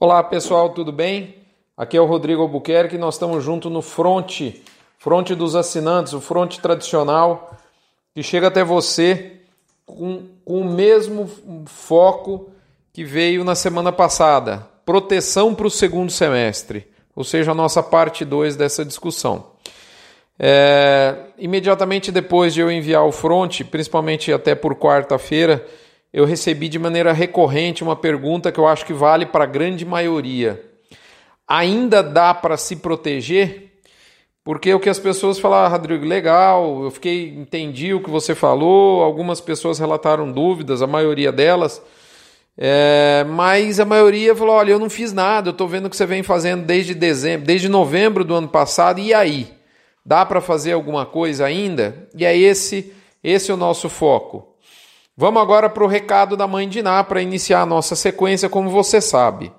Olá pessoal, tudo bem? Aqui é o Rodrigo Albuquerque e nós estamos juntos no front, front dos assinantes, o front tradicional, que chega até você com, com o mesmo foco que veio na semana passada: proteção para o segundo semestre, ou seja, a nossa parte 2 dessa discussão. É, imediatamente depois de eu enviar o front, principalmente até por quarta-feira, eu recebi de maneira recorrente uma pergunta que eu acho que vale para a grande maioria. Ainda dá para se proteger? Porque o que as pessoas falaram, ah, Rodrigo, legal, eu fiquei, entendi o que você falou, algumas pessoas relataram dúvidas, a maioria delas, é, mas a maioria falou: olha, eu não fiz nada, eu estou vendo o que você vem fazendo desde dezembro, desde novembro do ano passado, e aí? Dá para fazer alguma coisa ainda? E é esse, esse é o nosso foco. Vamos agora para o recado da mãe de Ná para iniciar a nossa sequência, como você sabe.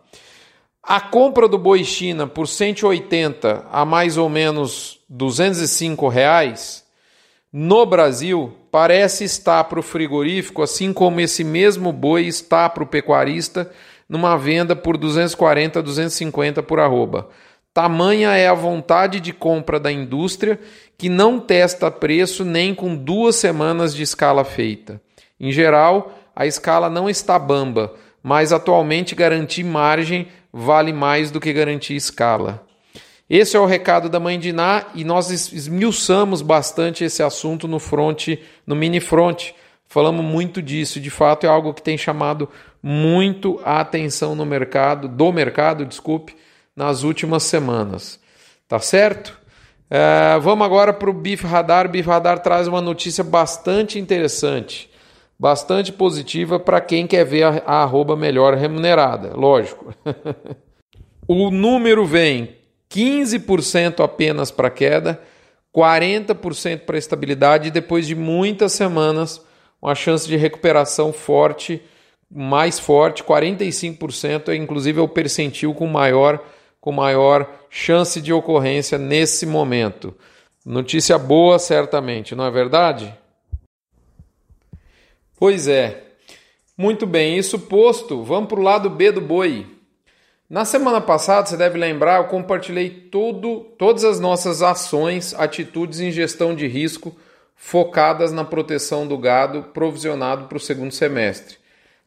A compra do boi China por 180 a mais ou menos 205 reais no Brasil parece estar para o frigorífico, assim como esse mesmo boi está para o pecuarista numa venda por 240 250 por arroba. Tamanha é a vontade de compra da indústria que não testa preço nem com duas semanas de escala feita. Em geral, a escala não está bamba, mas atualmente garantir margem vale mais do que garantir escala. Esse é o recado da mãe de Ná e nós esmiuçamos bastante esse assunto no front, no mini front. Falamos muito disso, de fato é algo que tem chamado muito a atenção no mercado, do mercado, desculpe, nas últimas semanas. Tá certo? É, vamos agora para o Bif Radar. O Bif Radar traz uma notícia bastante interessante bastante positiva para quem quer ver a, a arroba melhor remunerada, lógico. o número vem 15% apenas para queda, 40% para estabilidade e depois de muitas semanas uma chance de recuperação forte, mais forte, 45% é inclusive é o percentil com maior com maior chance de ocorrência nesse momento. Notícia boa, certamente, não é verdade? Pois é. Muito bem, isso posto, vamos para o lado B do boi. Na semana passada, você deve lembrar, eu compartilhei tudo, todas as nossas ações, atitudes em gestão de risco focadas na proteção do gado provisionado para o segundo semestre.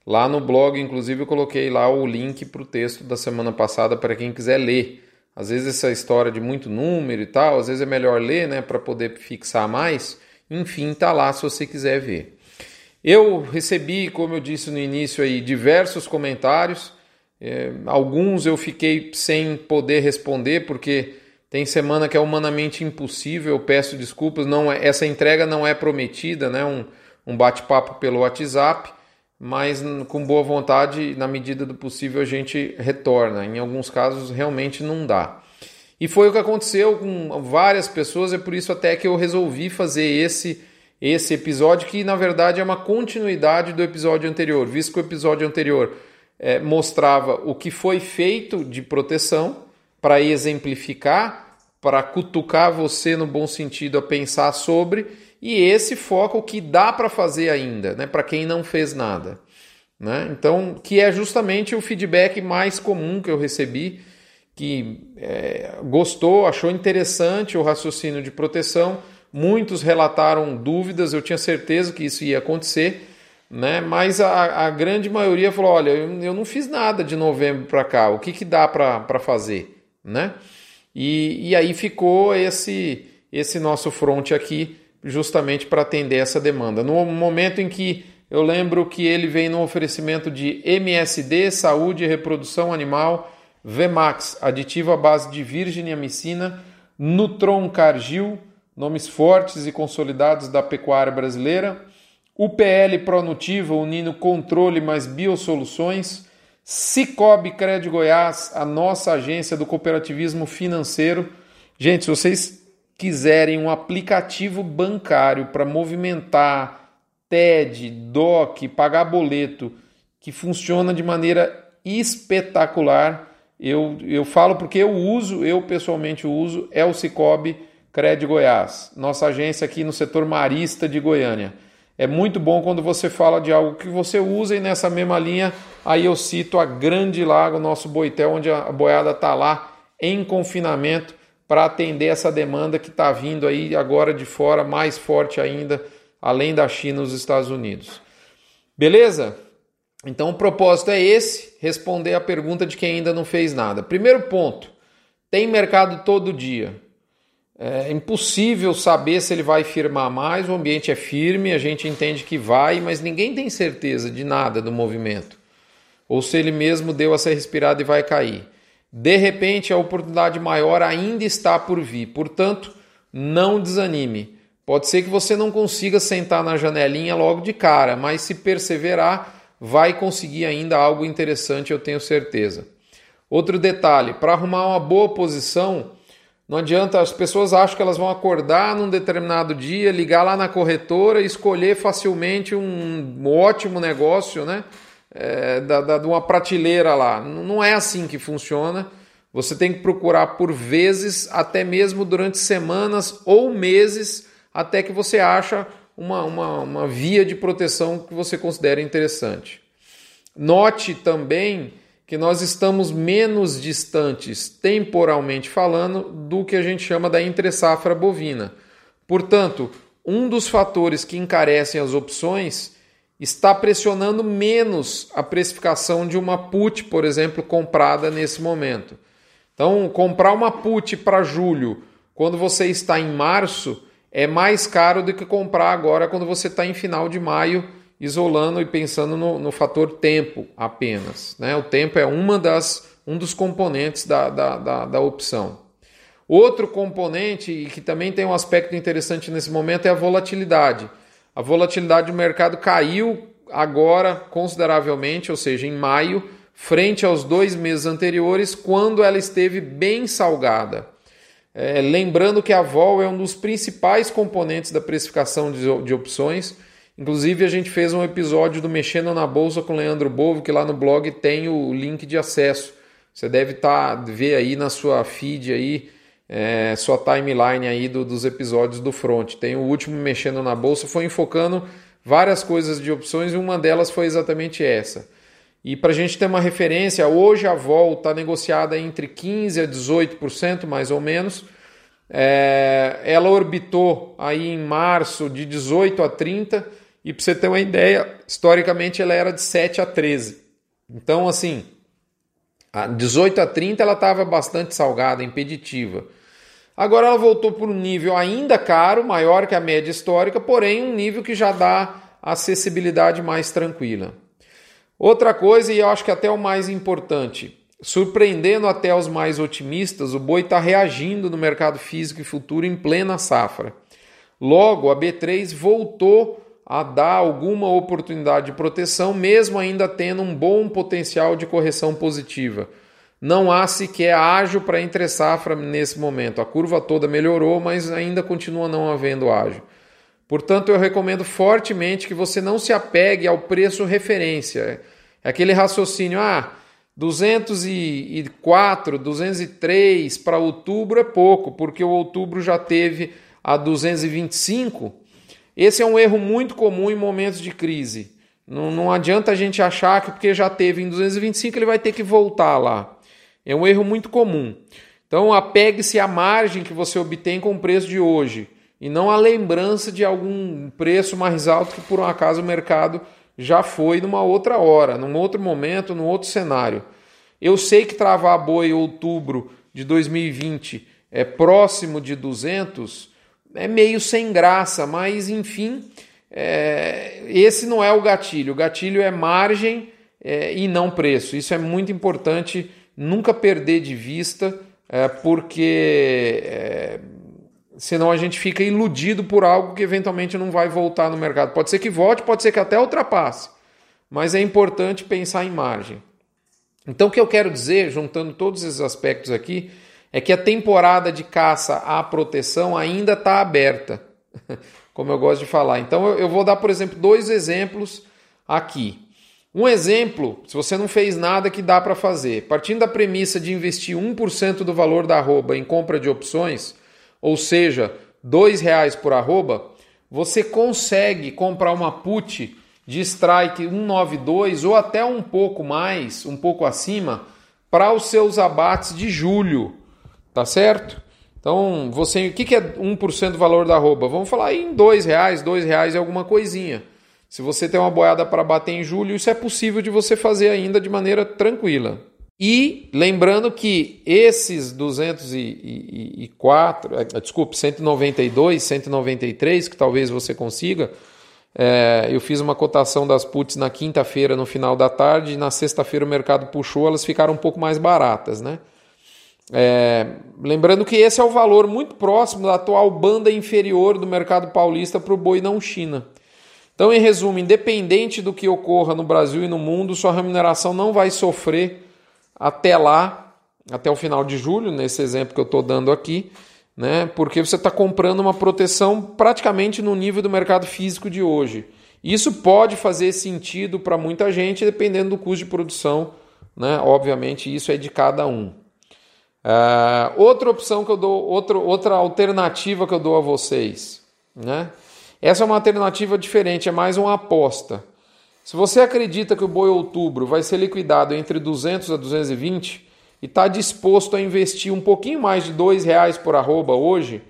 Lá no blog, inclusive, eu coloquei lá o link para o texto da semana passada para quem quiser ler. Às vezes essa história de muito número e tal, às vezes é melhor ler, né, para poder fixar mais. Enfim, tá lá se você quiser ver. Eu recebi, como eu disse no início aí, diversos comentários. É, alguns eu fiquei sem poder responder porque tem semana que é humanamente impossível. Eu peço desculpas. Não é, essa entrega não é prometida, né? Um, um bate-papo pelo WhatsApp, mas com boa vontade, na medida do possível, a gente retorna. Em alguns casos, realmente não dá. E foi o que aconteceu com várias pessoas. É por isso até que eu resolvi fazer esse esse episódio, que na verdade é uma continuidade do episódio anterior, visto que o episódio anterior é, mostrava o que foi feito de proteção para exemplificar, para cutucar você no bom sentido a pensar sobre, e esse foca o que dá para fazer ainda, né, para quem não fez nada. Né? Então, que é justamente o feedback mais comum que eu recebi, que é, gostou, achou interessante o raciocínio de proteção Muitos relataram dúvidas, eu tinha certeza que isso ia acontecer, né? mas a, a grande maioria falou: olha, eu, eu não fiz nada de novembro para cá, o que, que dá para fazer? Né? E, e aí ficou esse, esse nosso front aqui, justamente para atender essa demanda. No momento em que eu lembro que ele vem no oferecimento de MSD, Saúde e Reprodução Animal, VMAX, aditivo à base de virgem amicina, Nutron Cargil, nomes fortes e consolidados da pecuária brasileira, UPL Pronutiva unindo controle mais biosoluções, Cicobi Cred Goiás, a nossa agência do cooperativismo financeiro. Gente, se vocês quiserem um aplicativo bancário para movimentar TED, DOC, pagar boleto, que funciona de maneira espetacular, eu, eu falo porque eu uso, eu pessoalmente uso, é o Cicobi Cred Goiás, nossa agência aqui no setor marista de Goiânia. é muito bom quando você fala de algo que você usa e nessa mesma linha aí eu cito a Grande Lago, nosso boitel, onde a boiada está lá em confinamento para atender essa demanda que está vindo aí agora de fora, mais forte ainda, além da China e os Estados Unidos. Beleza? Então o propósito é esse, responder a pergunta de quem ainda não fez nada. Primeiro ponto, tem mercado todo dia. É impossível saber se ele vai firmar mais, o ambiente é firme, a gente entende que vai, mas ninguém tem certeza de nada do movimento. Ou se ele mesmo deu essa respirada e vai cair. De repente, a oportunidade maior ainda está por vir. Portanto, não desanime. Pode ser que você não consiga sentar na janelinha logo de cara, mas se perseverar, vai conseguir ainda algo interessante, eu tenho certeza. Outro detalhe: para arrumar uma boa posição, não adianta, as pessoas acham que elas vão acordar num determinado dia, ligar lá na corretora e escolher facilmente um ótimo negócio, né? É, da, da, de uma prateleira lá. Não é assim que funciona. Você tem que procurar por vezes, até mesmo durante semanas ou meses, até que você acha uma, uma, uma via de proteção que você considera interessante. Note também que nós estamos menos distantes, temporalmente falando, do que a gente chama da entre-safra bovina. Portanto, um dos fatores que encarecem as opções está pressionando menos a precificação de uma put, por exemplo, comprada nesse momento. Então, comprar uma put para julho, quando você está em março, é mais caro do que comprar agora quando você está em final de maio isolando e pensando no, no fator tempo apenas. Né? O tempo é uma das, um dos componentes da, da, da, da opção. Outro componente, e que também tem um aspecto interessante nesse momento, é a volatilidade. A volatilidade do mercado caiu agora consideravelmente, ou seja, em maio, frente aos dois meses anteriores, quando ela esteve bem salgada. É, lembrando que a vol é um dos principais componentes da precificação de, de opções Inclusive, a gente fez um episódio do Mexendo na Bolsa com o Leandro Bovo, que lá no blog tem o link de acesso. Você deve tá, ver aí na sua feed aí, é, sua timeline aí do, dos episódios do Front. Tem o último Mexendo na Bolsa, foi enfocando várias coisas de opções e uma delas foi exatamente essa. E para a gente ter uma referência, hoje a vol está negociada entre 15% a 18%, mais ou menos. É, ela orbitou aí em março de 18 a 30 e para você ter uma ideia, historicamente ela era de 7 a 13. Então, assim, a 18 a 30 ela estava bastante salgada, impeditiva. Agora ela voltou para um nível ainda caro, maior que a média histórica, porém um nível que já dá acessibilidade mais tranquila. Outra coisa, e eu acho que até o mais importante, surpreendendo até os mais otimistas, o boi está reagindo no mercado físico e futuro em plena safra. Logo, a B3 voltou a dar alguma oportunidade de proteção, mesmo ainda tendo um bom potencial de correção positiva. Não há sequer ágio para entre safra nesse momento. A curva toda melhorou, mas ainda continua não havendo ágio. Portanto, eu recomendo fortemente que você não se apegue ao preço referência. É aquele raciocínio, ah, 204, 203 para outubro é pouco, porque o outubro já teve a 225 esse é um erro muito comum em momentos de crise. Não, não adianta a gente achar que porque já teve em 225 ele vai ter que voltar lá. É um erro muito comum. Então apegue-se à margem que você obtém com o preço de hoje e não à lembrança de algum preço mais alto que por um acaso o mercado já foi numa outra hora, num outro momento, num outro cenário. Eu sei que travar boi em outubro de 2020 é próximo de 200, é meio sem graça, mas enfim, é, esse não é o gatilho. O gatilho é margem é, e não preço. Isso é muito importante nunca perder de vista, é, porque é, senão a gente fica iludido por algo que eventualmente não vai voltar no mercado. Pode ser que volte, pode ser que até ultrapasse, mas é importante pensar em margem. Então, o que eu quero dizer, juntando todos esses aspectos aqui, é que a temporada de caça à proteção ainda está aberta, como eu gosto de falar. Então eu vou dar, por exemplo, dois exemplos aqui. Um exemplo, se você não fez nada que dá para fazer, partindo da premissa de investir 1% do valor da arroba em compra de opções, ou seja, R$ reais por arroba, você consegue comprar uma put de strike 192 ou até um pouco mais, um pouco acima, para os seus abates de julho, tá certo? Então, você, o que, que é 1% do valor da arroba? Vamos falar em R$ reais, R$ reais e alguma coisinha. Se você tem uma boiada para bater em julho, isso é possível de você fazer ainda de maneira tranquila. E lembrando que esses 204, eh, desculpe, 192, 193, que talvez você consiga, é, eu fiz uma cotação das puts na quinta-feira no final da tarde, e na sexta-feira o mercado puxou, elas ficaram um pouco mais baratas, né? É, lembrando que esse é o valor muito próximo da atual banda inferior do mercado paulista para o boi não China. Então, em resumo, independente do que ocorra no Brasil e no mundo, sua remuneração não vai sofrer até lá, até o final de julho, nesse exemplo que eu estou dando aqui, né? porque você está comprando uma proteção praticamente no nível do mercado físico de hoje. Isso pode fazer sentido para muita gente, dependendo do custo de produção. Né? Obviamente, isso é de cada um. Uh, outra opção que eu dou, outra, outra alternativa que eu dou a vocês, né? Essa é uma alternativa diferente, é mais uma aposta. Se você acredita que o boi outubro vai ser liquidado entre 200 a 220 e está disposto a investir um pouquinho mais de R$ reais por arroba hoje,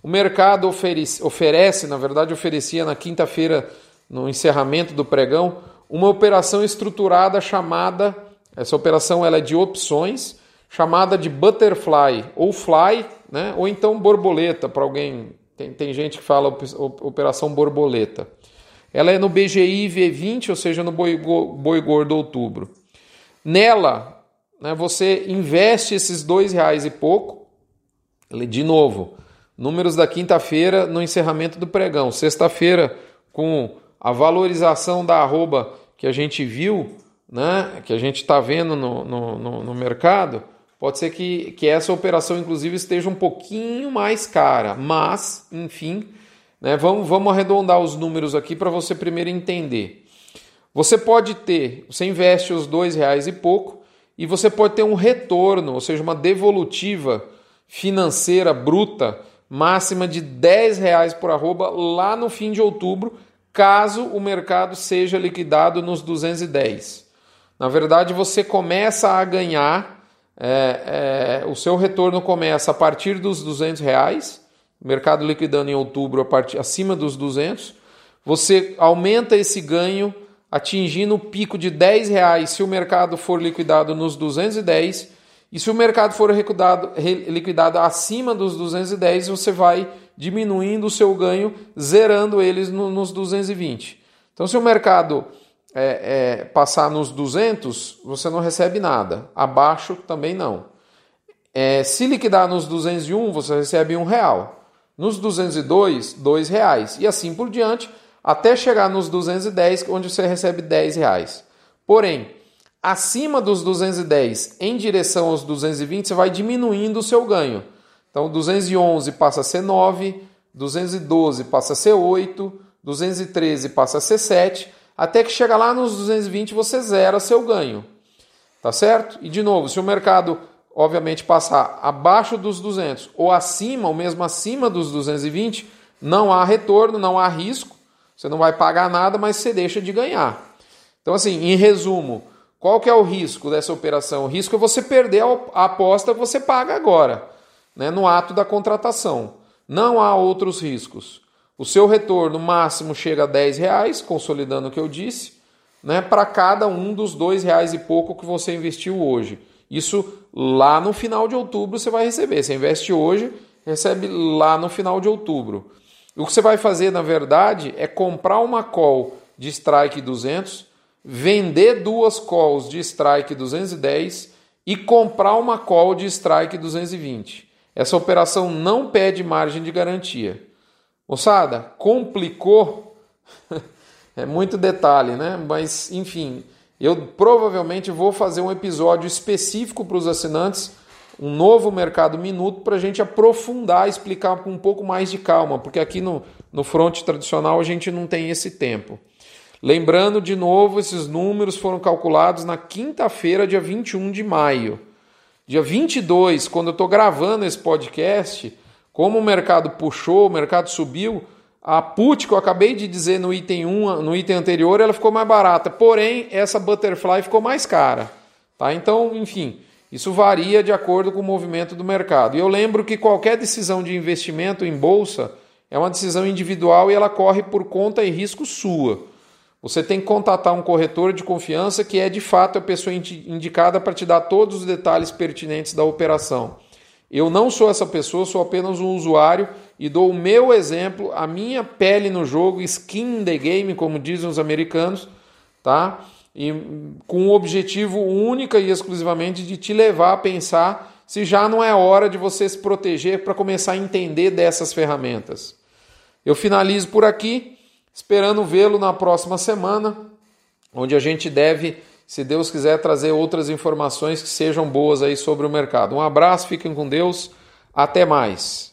o mercado oferece, oferece, na verdade oferecia na quinta-feira, no encerramento do pregão, uma operação estruturada chamada, essa operação ela é de opções, chamada de butterfly ou fly, né? ou então borboleta, para alguém tem, tem gente que fala operação borboleta. Ela é no BGI V20, ou seja, no boi, boi gordo outubro. Nela, né, você investe esses dois reais e pouco. De novo, números da quinta-feira no encerramento do pregão. Sexta-feira, com a valorização da arroba que a gente viu, né, que a gente está vendo no, no, no, no mercado, Pode ser que, que essa operação, inclusive, esteja um pouquinho mais cara, mas, enfim, né, vamos, vamos arredondar os números aqui para você primeiro entender. Você pode ter, você investe os dois reais e pouco e você pode ter um retorno, ou seja, uma devolutiva financeira bruta máxima de 10 reais por arroba lá no fim de outubro, caso o mercado seja liquidado nos 210. Na verdade, você começa a ganhar é, é, o seu retorno começa a partir dos 200 reais, mercado liquidando em outubro a partir, acima dos 200, você aumenta esse ganho atingindo o pico de 10 reais se o mercado for liquidado nos 210 e se o mercado for liquidado, liquidado acima dos 210 você vai diminuindo o seu ganho, zerando eles no, nos 220. Então se o mercado é, é, passar nos 200, você não recebe nada. Abaixo também não. É, se liquidar nos 201, você recebe um real. Nos 202, dois reais. E assim por diante, até chegar nos 210, onde você recebe 10 reais. Porém, acima dos 210, em direção aos 220, você vai diminuindo o seu ganho. Então, 211 passa a ser 9, 212 passa a ser 8, 213 passa a ser 7 até que chega lá nos 220 você zera seu ganho. Tá certo? E de novo, se o mercado obviamente passar abaixo dos 200 ou acima, ou mesmo acima dos 220, não há retorno, não há risco. Você não vai pagar nada, mas você deixa de ganhar. Então assim, em resumo, qual que é o risco dessa operação? O risco é você perder a aposta que você paga agora, né, no ato da contratação. Não há outros riscos. O seu retorno máximo chega a 10 reais, consolidando o que eu disse, né, para cada um dos dois reais e pouco que você investiu hoje. Isso lá no final de outubro você vai receber. Você investe hoje, recebe lá no final de outubro. O que você vai fazer, na verdade, é comprar uma call de strike 200, vender duas calls de strike 210 e comprar uma call de strike 220. Essa operação não pede margem de garantia. Moçada, complicou. é muito detalhe, né? Mas, enfim, eu provavelmente vou fazer um episódio específico para os assinantes, um novo mercado minuto, para a gente aprofundar, explicar com um pouco mais de calma, porque aqui no, no front tradicional a gente não tem esse tempo. Lembrando de novo, esses números foram calculados na quinta-feira, dia 21 de maio. Dia 22, quando eu estou gravando esse podcast, como o mercado puxou, o mercado subiu, A put que eu acabei de dizer no item 1, no item anterior, ela ficou mais barata, porém essa butterfly ficou mais cara, tá? Então, enfim, isso varia de acordo com o movimento do mercado. E eu lembro que qualquer decisão de investimento em bolsa é uma decisão individual e ela corre por conta e risco sua. Você tem que contatar um corretor de confiança que é de fato a pessoa indicada para te dar todos os detalhes pertinentes da operação. Eu não sou essa pessoa, sou apenas um usuário e dou o meu exemplo, a minha pele no jogo, skin in the game, como dizem os americanos, tá? E com o objetivo única e exclusivamente de te levar a pensar se já não é hora de você se proteger para começar a entender dessas ferramentas. Eu finalizo por aqui, esperando vê-lo na próxima semana, onde a gente deve se Deus quiser trazer outras informações que sejam boas aí sobre o mercado. Um abraço, fiquem com Deus, até mais.